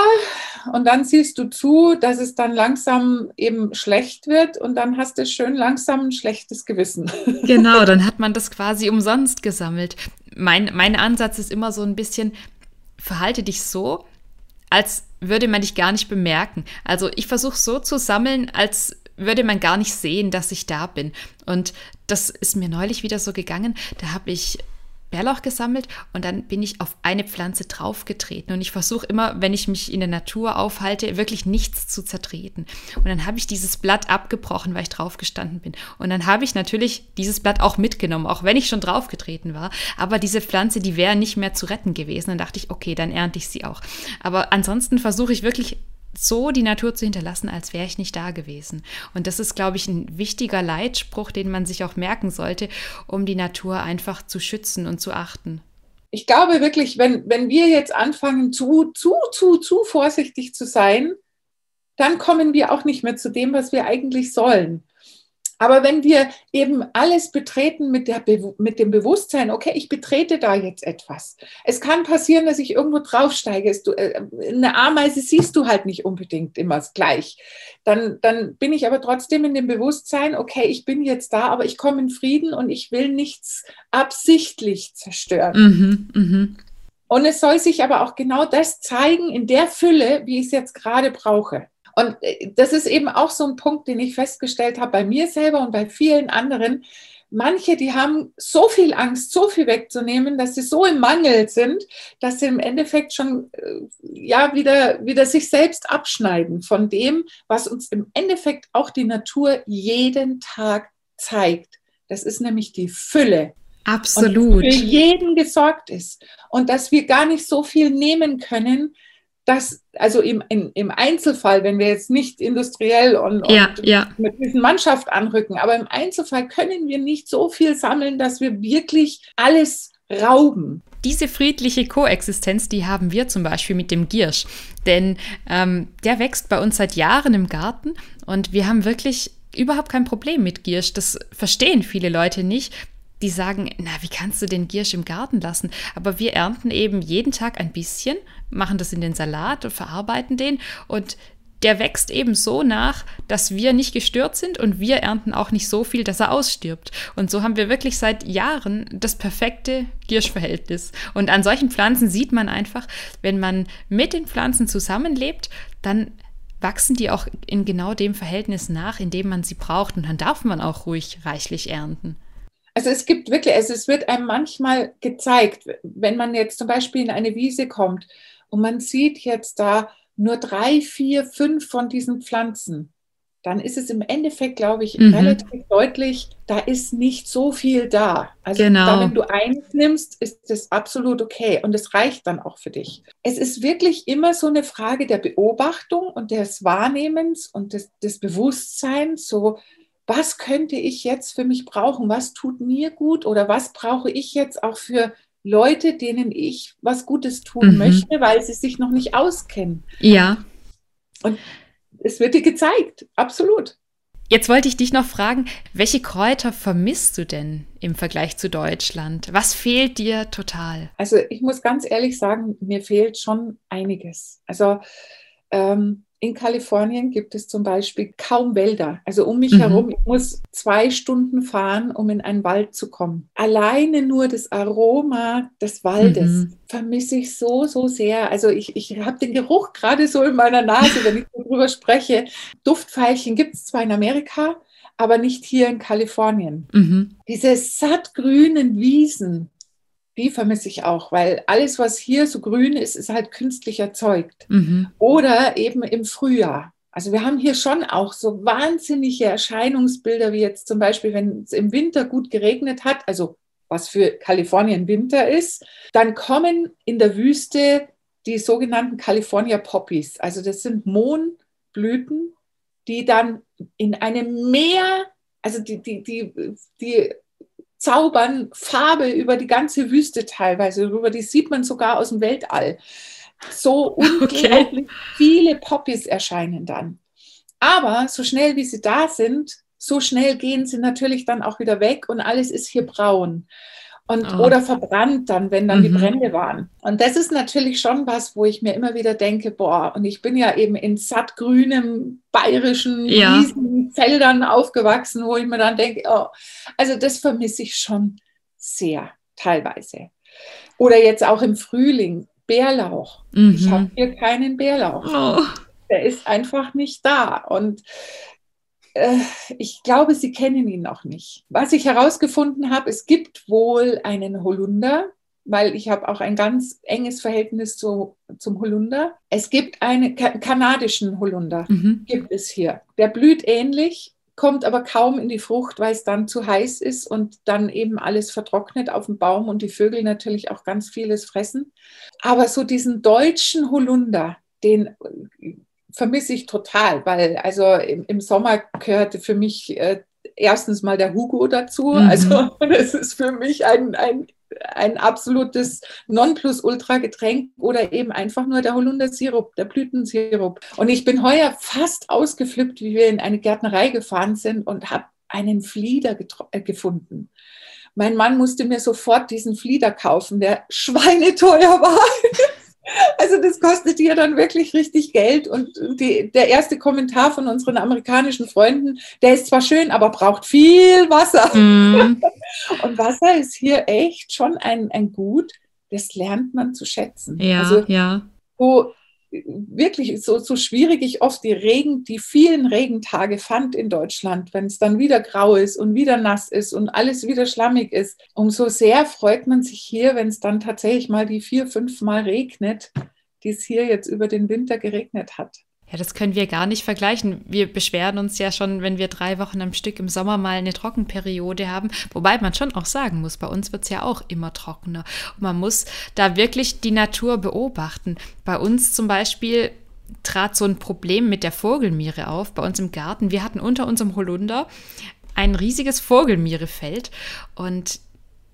und dann siehst du zu, dass es dann langsam eben schlecht wird und dann hast du schön langsam ein schlechtes Gewissen. Genau, dann hat man das quasi umsonst gesammelt. Mein, mein Ansatz ist immer so ein bisschen, verhalte dich so, als würde man dich gar nicht bemerken. Also ich versuche so zu sammeln, als würde man gar nicht sehen, dass ich da bin. Und das ist mir neulich wieder so gegangen. Da habe ich Bärlauch gesammelt und dann bin ich auf eine Pflanze draufgetreten. Und ich versuche immer, wenn ich mich in der Natur aufhalte, wirklich nichts zu zertreten. Und dann habe ich dieses Blatt abgebrochen, weil ich draufgestanden bin. Und dann habe ich natürlich dieses Blatt auch mitgenommen, auch wenn ich schon draufgetreten war. Aber diese Pflanze, die wäre nicht mehr zu retten gewesen. Dann dachte ich, okay, dann ernte ich sie auch. Aber ansonsten versuche ich wirklich so die Natur zu hinterlassen, als wäre ich nicht da gewesen. Und das ist, glaube ich, ein wichtiger Leitspruch, den man sich auch merken sollte, um die Natur einfach zu schützen und zu achten. Ich glaube wirklich, wenn, wenn wir jetzt anfangen, zu, zu, zu, zu vorsichtig zu sein, dann kommen wir auch nicht mehr zu dem, was wir eigentlich sollen. Aber wenn wir eben alles betreten mit, der, mit dem Bewusstsein, okay, ich betrete da jetzt etwas. Es kann passieren, dass ich irgendwo draufsteige. Du, äh, eine Ameise siehst du halt nicht unbedingt immer gleich. Dann, dann bin ich aber trotzdem in dem Bewusstsein, okay, ich bin jetzt da, aber ich komme in Frieden und ich will nichts absichtlich zerstören. Mhm, mh. Und es soll sich aber auch genau das zeigen in der Fülle, wie ich es jetzt gerade brauche. Und äh, das ist eben auch so ein Punkt, den ich festgestellt habe bei mir selber und bei vielen anderen. Manche, die haben so viel Angst, so viel wegzunehmen, dass sie so im Mangel sind, dass sie im Endeffekt schon äh, ja wieder, wieder sich selbst abschneiden von dem, was uns im Endeffekt auch die Natur jeden Tag zeigt. Das ist nämlich die Fülle. Absolut. Und für jeden gesorgt ist. Und dass wir gar nicht so viel nehmen können, das, also im, in, im Einzelfall, wenn wir jetzt nicht industriell und, ja, und ja. mit diesen Mannschaft anrücken, aber im Einzelfall können wir nicht so viel sammeln, dass wir wirklich alles rauben. Diese friedliche Koexistenz, die haben wir zum Beispiel mit dem Giersch. Denn ähm, der wächst bei uns seit Jahren im Garten und wir haben wirklich überhaupt kein Problem mit Giersch. Das verstehen viele Leute nicht die sagen, na, wie kannst du den Giersch im Garten lassen? Aber wir ernten eben jeden Tag ein bisschen, machen das in den Salat und verarbeiten den und der wächst eben so nach, dass wir nicht gestört sind und wir ernten auch nicht so viel, dass er ausstirbt. Und so haben wir wirklich seit Jahren das perfekte Gierschverhältnis. Und an solchen Pflanzen sieht man einfach, wenn man mit den Pflanzen zusammenlebt, dann wachsen die auch in genau dem Verhältnis nach, in dem man sie braucht. Und dann darf man auch ruhig reichlich ernten. Also es gibt wirklich, also es wird einem manchmal gezeigt, wenn man jetzt zum Beispiel in eine Wiese kommt und man sieht jetzt da nur drei, vier, fünf von diesen Pflanzen, dann ist es im Endeffekt, glaube ich, mhm. relativ deutlich, da ist nicht so viel da. Also genau. da, wenn du eins nimmst, ist das absolut okay und es reicht dann auch für dich. Es ist wirklich immer so eine Frage der Beobachtung und des Wahrnehmens und des, des Bewusstseins, so was könnte ich jetzt für mich brauchen? Was tut mir gut oder was brauche ich jetzt auch für Leute, denen ich was Gutes tun mhm. möchte, weil sie sich noch nicht auskennen? Ja. Und es wird dir gezeigt, absolut. Jetzt wollte ich dich noch fragen, welche Kräuter vermisst du denn im Vergleich zu Deutschland? Was fehlt dir total? Also ich muss ganz ehrlich sagen, mir fehlt schon einiges. Also ähm, in Kalifornien gibt es zum Beispiel kaum Wälder. Also um mich mhm. herum, ich muss zwei Stunden fahren, um in einen Wald zu kommen. Alleine nur das Aroma des Waldes mhm. vermisse ich so, so sehr. Also ich, ich habe den Geruch gerade so in meiner Nase, wenn ich darüber spreche. Duftveilchen gibt es zwar in Amerika, aber nicht hier in Kalifornien. Mhm. Diese sattgrünen Wiesen, die vermisse ich auch, weil alles, was hier so grün ist, ist halt künstlich erzeugt. Mhm. Oder eben im Frühjahr. Also wir haben hier schon auch so wahnsinnige Erscheinungsbilder, wie jetzt zum Beispiel, wenn es im Winter gut geregnet hat, also was für Kalifornien Winter ist, dann kommen in der Wüste die sogenannten California Poppies. Also das sind Mohnblüten, die dann in einem Meer, also die, die, die, die zaubern Farbe über die ganze Wüste teilweise rüber. Die sieht man sogar aus dem Weltall. So unglaublich okay. viele Poppies erscheinen dann. Aber so schnell wie sie da sind, so schnell gehen sie natürlich dann auch wieder weg und alles ist hier braun und oh. oder verbrannt dann, wenn dann mhm. die Brände waren. Und das ist natürlich schon was, wo ich mir immer wieder denke, boah, und ich bin ja eben in sattgrünem bayerischen ja. Riesenfeldern aufgewachsen, wo ich mir dann denke, oh, also das vermisse ich schon sehr teilweise. Oder jetzt auch im Frühling Bärlauch. Mhm. Ich habe hier keinen Bärlauch. Oh. Der ist einfach nicht da und ich glaube, Sie kennen ihn noch nicht. Was ich herausgefunden habe, es gibt wohl einen Holunder, weil ich habe auch ein ganz enges Verhältnis zu, zum Holunder. Es gibt einen kanadischen Holunder, mhm. gibt es hier. Der blüht ähnlich, kommt aber kaum in die Frucht, weil es dann zu heiß ist und dann eben alles vertrocknet auf dem Baum und die Vögel natürlich auch ganz vieles fressen. Aber so diesen deutschen Holunder, den vermisse ich total, weil also im, im Sommer gehörte für mich äh, erstens mal der Hugo dazu. Mhm. Also das ist für mich ein, ein, ein absolutes Nonplusultra-Getränk oder eben einfach nur der Holundersirup, der Blütensirup. Und ich bin heuer fast ausgeflippt, wie wir in eine Gärtnerei gefahren sind und habe einen Flieder äh, gefunden. Mein Mann musste mir sofort diesen Flieder kaufen, der schweineteuer war. Also das kostet ja dann wirklich richtig Geld. Und die, der erste Kommentar von unseren amerikanischen Freunden, der ist zwar schön, aber braucht viel Wasser. Mm. Und Wasser ist hier echt schon ein, ein Gut, das lernt man zu schätzen. Ja, also, ja. So, wirklich so, so schwierig ich oft die Regen, die vielen Regentage fand in Deutschland, wenn es dann wieder grau ist und wieder nass ist und alles wieder schlammig ist, umso sehr freut man sich hier, wenn es dann tatsächlich mal die vier, fünf Mal regnet, die es hier jetzt über den Winter geregnet hat. Ja, das können wir gar nicht vergleichen. Wir beschweren uns ja schon, wenn wir drei Wochen am Stück im Sommer mal eine Trockenperiode haben. Wobei man schon auch sagen muss, bei uns wird es ja auch immer trockener. Und man muss da wirklich die Natur beobachten. Bei uns zum Beispiel trat so ein Problem mit der Vogelmiere auf, bei uns im Garten. Wir hatten unter unserem Holunder ein riesiges Vogelmierefeld und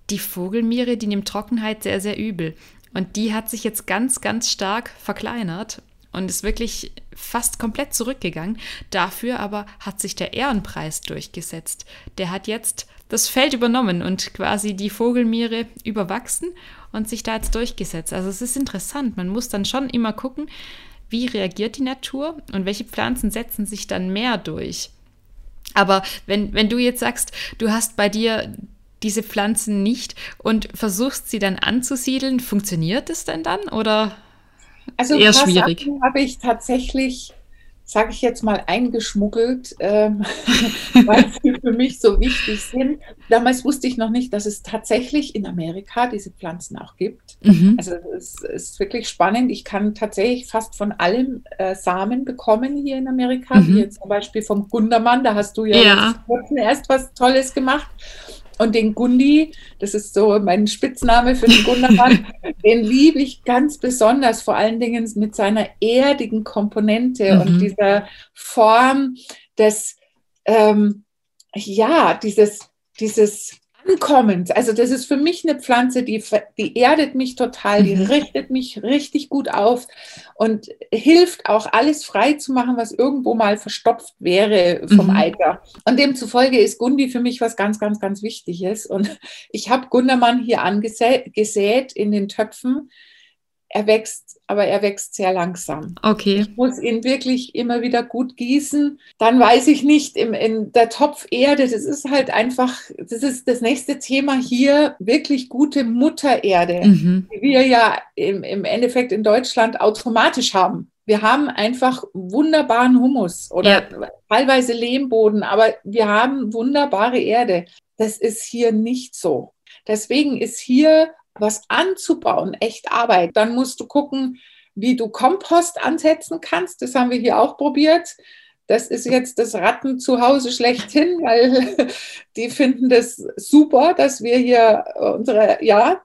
die Vogelmiere, die nimmt Trockenheit sehr, sehr übel. Und die hat sich jetzt ganz, ganz stark verkleinert und ist wirklich fast komplett zurückgegangen. Dafür aber hat sich der Ehrenpreis durchgesetzt. Der hat jetzt das Feld übernommen und quasi die Vogelmiere überwachsen und sich da jetzt durchgesetzt. Also es ist interessant. Man muss dann schon immer gucken, wie reagiert die Natur und welche Pflanzen setzen sich dann mehr durch. Aber wenn, wenn du jetzt sagst, du hast bei dir diese Pflanzen nicht und versuchst sie dann anzusiedeln, funktioniert es denn dann oder also eher schwierig. Habe ich tatsächlich, sage ich jetzt mal, eingeschmuggelt, ähm, weil sie für mich so wichtig sind. Damals wusste ich noch nicht, dass es tatsächlich in Amerika diese Pflanzen auch gibt. Mhm. Also es ist wirklich spannend. Ich kann tatsächlich fast von allem äh, Samen bekommen hier in Amerika, mhm. wie jetzt zum Beispiel vom Gundermann. Da hast du ja, ja. erst was Tolles gemacht. Und den Gundi, das ist so mein Spitzname für den Gundermann, den liebe ich ganz besonders, vor allen Dingen mit seiner erdigen Komponente mhm. und dieser Form des, ähm, ja, dieses, dieses ankommend. Also das ist für mich eine Pflanze, die, die erdet mich total, die mhm. richtet mich richtig gut auf und hilft auch alles frei zu machen, was irgendwo mal verstopft wäre vom mhm. Eiter. Und demzufolge ist Gundi für mich was ganz, ganz, ganz Wichtiges. Und ich habe Gundermann hier angesät in den Töpfen er wächst, aber er wächst sehr langsam. Okay. Ich muss ihn wirklich immer wieder gut gießen. Dann weiß ich nicht, im, in der Topf Erde, das ist halt einfach, das ist das nächste Thema hier, wirklich gute Muttererde, mhm. die wir ja im, im Endeffekt in Deutschland automatisch haben. Wir haben einfach wunderbaren Humus oder ja. teilweise Lehmboden, aber wir haben wunderbare Erde. Das ist hier nicht so. Deswegen ist hier was anzubauen, echt Arbeit. Dann musst du gucken, wie du Kompost ansetzen kannst. Das haben wir hier auch probiert. Das ist jetzt das Ratten zu Hause schlechthin, weil die finden das super, dass wir hier unsere, ja,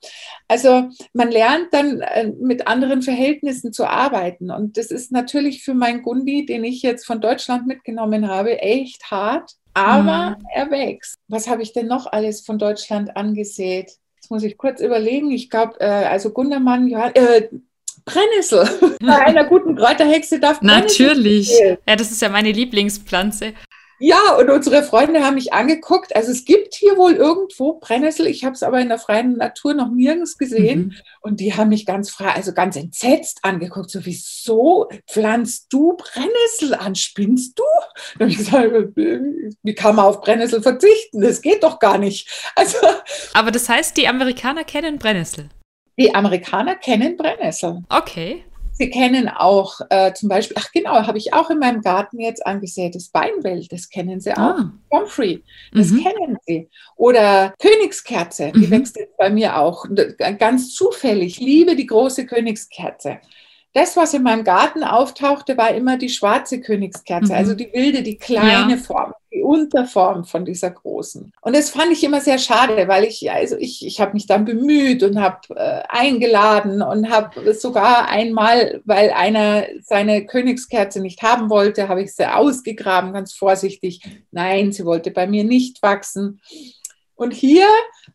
also man lernt dann äh, mit anderen Verhältnissen zu arbeiten. Und das ist natürlich für meinen Gundi, den ich jetzt von Deutschland mitgenommen habe, echt hart. Aber mhm. er wächst. Was habe ich denn noch alles von Deutschland angesät? Jetzt muss ich kurz überlegen. Ich glaube, äh, also Gundermann, ja, äh, Brennnessel. Bei einer guten Kräuterhexe darf Brennnessel Natürlich. Ja, das ist ja meine Lieblingspflanze. Ja, und unsere Freunde haben mich angeguckt. Also es gibt hier wohl irgendwo Brennnessel. Ich habe es aber in der freien Natur noch nirgends gesehen. Mhm. Und die haben mich ganz frei, also ganz entsetzt angeguckt. So, wieso pflanzt du Brennnessel an? Spinnst du? Habe ich gesagt, wie kann man auf Brennnessel verzichten? Das geht doch gar nicht. Also, aber das heißt, die Amerikaner kennen Brennnessel? Die Amerikaner kennen Brennnessel. Okay. Sie kennen auch äh, zum Beispiel, ach genau, habe ich auch in meinem Garten jetzt angesätes Beinwell, das kennen Sie auch. Ah. Comfrey, das mhm. kennen Sie. Oder Königskerze, die mhm. wächst jetzt bei mir auch. Ganz zufällig, ich liebe die große Königskerze das, was in meinem Garten auftauchte, war immer die schwarze Königskerze, mhm. also die wilde, die kleine ja. Form, die Unterform von dieser großen. Und das fand ich immer sehr schade, weil ich, also ich, ich habe mich dann bemüht und habe äh, eingeladen und habe sogar einmal, weil einer seine Königskerze nicht haben wollte, habe ich sie ausgegraben, ganz vorsichtig. Nein, sie wollte bei mir nicht wachsen. Und hier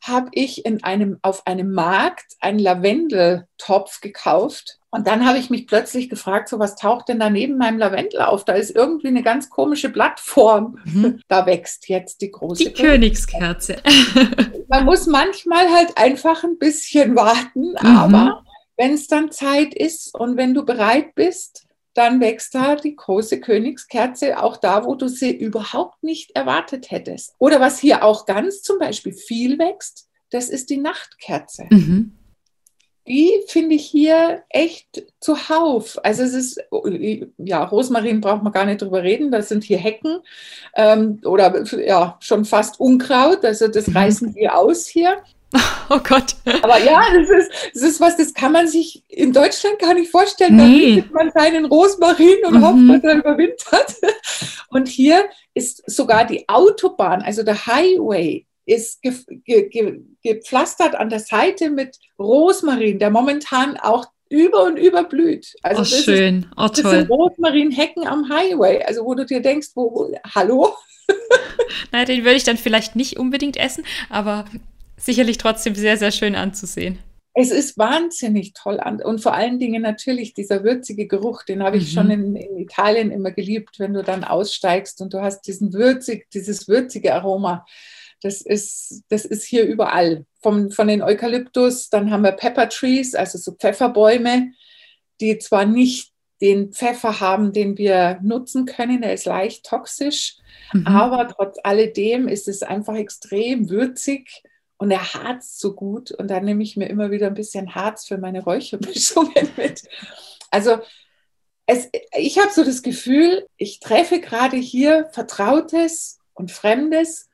habe ich in einem, auf einem Markt einen Lavendeltopf gekauft und dann habe ich mich plötzlich gefragt, so was taucht denn da neben meinem Lavendel auf? Da ist irgendwie eine ganz komische Blattform. Mhm. Da wächst jetzt die große die Königskerze. Man muss manchmal halt einfach ein bisschen warten, mhm. aber wenn es dann Zeit ist und wenn du bereit bist, dann wächst da die große Königskerze auch da, wo du sie überhaupt nicht erwartet hättest. Oder was hier auch ganz zum Beispiel viel wächst, das ist die Nachtkerze. Mhm die finde ich hier echt zuhauf. Also es ist, ja, Rosmarin braucht man gar nicht drüber reden, das sind hier Hecken ähm, oder ja, schon fast Unkraut, also das reißen wir aus hier. Oh Gott. Aber ja, das ist, das ist was, das kann man sich in Deutschland gar nicht vorstellen. Nee. Da bietet man seinen Rosmarin und mhm. hofft, dass er überwintert. Und hier ist sogar die Autobahn, also der Highway, ist ge, ge, ge, gepflastert an der Seite mit Rosmarin, der momentan auch über und über blüht. Also oh, das schön, ist, oh, toll. Das sind Rosmarinhecken am Highway, also wo du dir denkst, wo, wo hallo? Na, den würde ich dann vielleicht nicht unbedingt essen, aber sicherlich trotzdem sehr, sehr schön anzusehen. Es ist wahnsinnig toll an und vor allen Dingen natürlich dieser würzige Geruch, den habe ich mhm. schon in, in, Italien immer geliebt, wenn du dann aussteigst und du hast diesen würzig, dieses würzige Aroma. Das ist, das ist hier überall. Vom, von den Eukalyptus, dann haben wir Pepper Trees, also so Pfefferbäume, die zwar nicht den Pfeffer haben, den wir nutzen können, der ist leicht toxisch, mhm. aber trotz alledem ist es einfach extrem würzig und er harzt so gut. Und dann nehme ich mir immer wieder ein bisschen Harz für meine Räuchermischungen mit. Also es, ich habe so das Gefühl, ich treffe gerade hier Vertrautes und Fremdes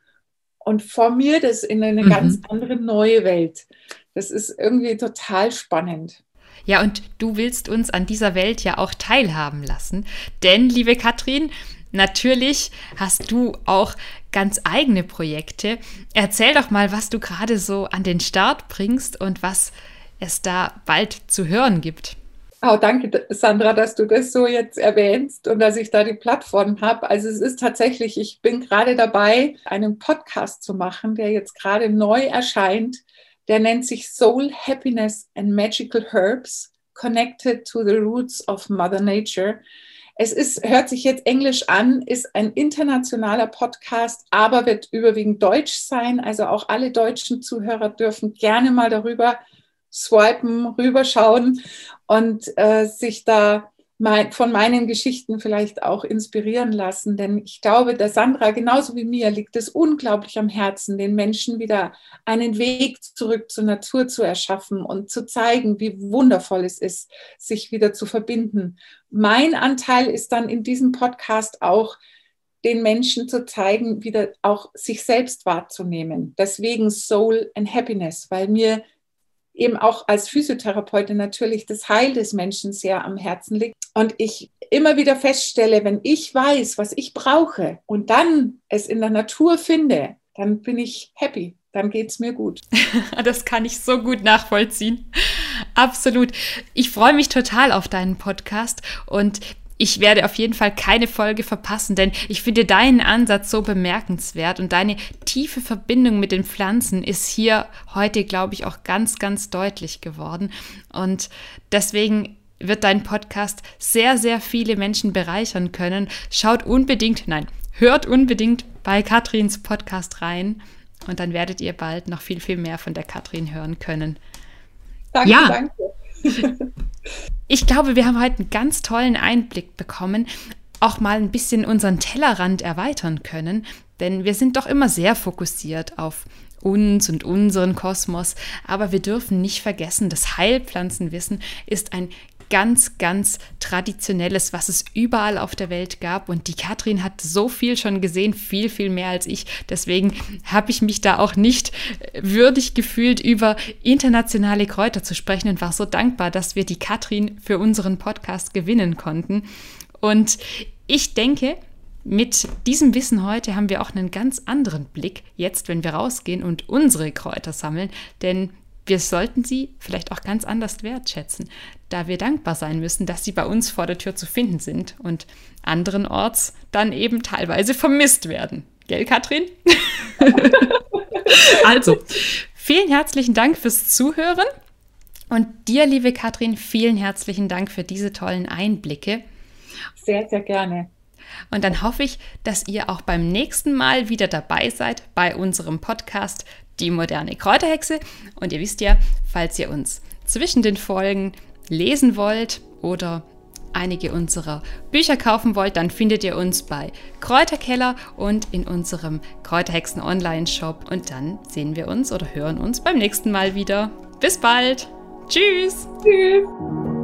und formiert es in eine mhm. ganz andere neue Welt. Das ist irgendwie total spannend. Ja, und du willst uns an dieser Welt ja auch teilhaben lassen. Denn, liebe Katrin, natürlich hast du auch ganz eigene Projekte. Erzähl doch mal, was du gerade so an den Start bringst und was es da bald zu hören gibt. Oh, danke, Sandra, dass du das so jetzt erwähnst und dass ich da die Plattform habe. Also es ist tatsächlich, ich bin gerade dabei, einen Podcast zu machen, der jetzt gerade neu erscheint. Der nennt sich Soul Happiness and Magical Herbs Connected to the Roots of Mother Nature. Es ist, hört sich jetzt Englisch an, ist ein internationaler Podcast, aber wird überwiegend deutsch sein. Also auch alle deutschen Zuhörer dürfen gerne mal darüber swipen, rüberschauen und äh, sich da mein, von meinen Geschichten vielleicht auch inspirieren lassen. Denn ich glaube, der Sandra genauso wie mir liegt es unglaublich am Herzen, den Menschen wieder einen Weg zurück zur Natur zu erschaffen und zu zeigen, wie wundervoll es ist, sich wieder zu verbinden. Mein Anteil ist dann in diesem Podcast auch, den Menschen zu zeigen, wieder auch sich selbst wahrzunehmen. Deswegen Soul and Happiness, weil mir eben auch als Physiotherapeutin natürlich das Heil des Menschen sehr am Herzen liegt. Und ich immer wieder feststelle, wenn ich weiß, was ich brauche und dann es in der Natur finde, dann bin ich happy, dann geht es mir gut. Das kann ich so gut nachvollziehen. Absolut. Ich freue mich total auf deinen Podcast und ich werde auf jeden Fall keine Folge verpassen, denn ich finde deinen Ansatz so bemerkenswert und deine tiefe Verbindung mit den Pflanzen ist hier heute, glaube ich, auch ganz, ganz deutlich geworden. Und deswegen wird dein Podcast sehr, sehr viele Menschen bereichern können. Schaut unbedingt, nein, hört unbedingt bei Katrins Podcast rein und dann werdet ihr bald noch viel, viel mehr von der Katrin hören können. Danke, ja. danke. Ich glaube, wir haben heute einen ganz tollen Einblick bekommen, auch mal ein bisschen unseren Tellerrand erweitern können, denn wir sind doch immer sehr fokussiert auf uns und unseren Kosmos, aber wir dürfen nicht vergessen, das Heilpflanzenwissen ist ein ganz, ganz Traditionelles, was es überall auf der Welt gab. Und die Katrin hat so viel schon gesehen, viel, viel mehr als ich. Deswegen habe ich mich da auch nicht würdig gefühlt, über internationale Kräuter zu sprechen und war so dankbar, dass wir die Katrin für unseren Podcast gewinnen konnten. Und ich denke, mit diesem Wissen heute haben wir auch einen ganz anderen Blick, jetzt, wenn wir rausgehen und unsere Kräuter sammeln. Denn wir sollten sie vielleicht auch ganz anders wertschätzen, da wir dankbar sein müssen, dass sie bei uns vor der Tür zu finden sind und anderenorts dann eben teilweise vermisst werden. Gell, Katrin? also, vielen herzlichen Dank fürs Zuhören und dir, liebe Katrin, vielen herzlichen Dank für diese tollen Einblicke. Sehr, sehr gerne. Und dann hoffe ich, dass ihr auch beim nächsten Mal wieder dabei seid bei unserem Podcast Die moderne Kräuterhexe. Und ihr wisst ja, falls ihr uns zwischen den Folgen lesen wollt oder einige unserer Bücher kaufen wollt, dann findet ihr uns bei Kräuterkeller und in unserem Kräuterhexen Online-Shop. Und dann sehen wir uns oder hören uns beim nächsten Mal wieder. Bis bald. Tschüss. Tschüss.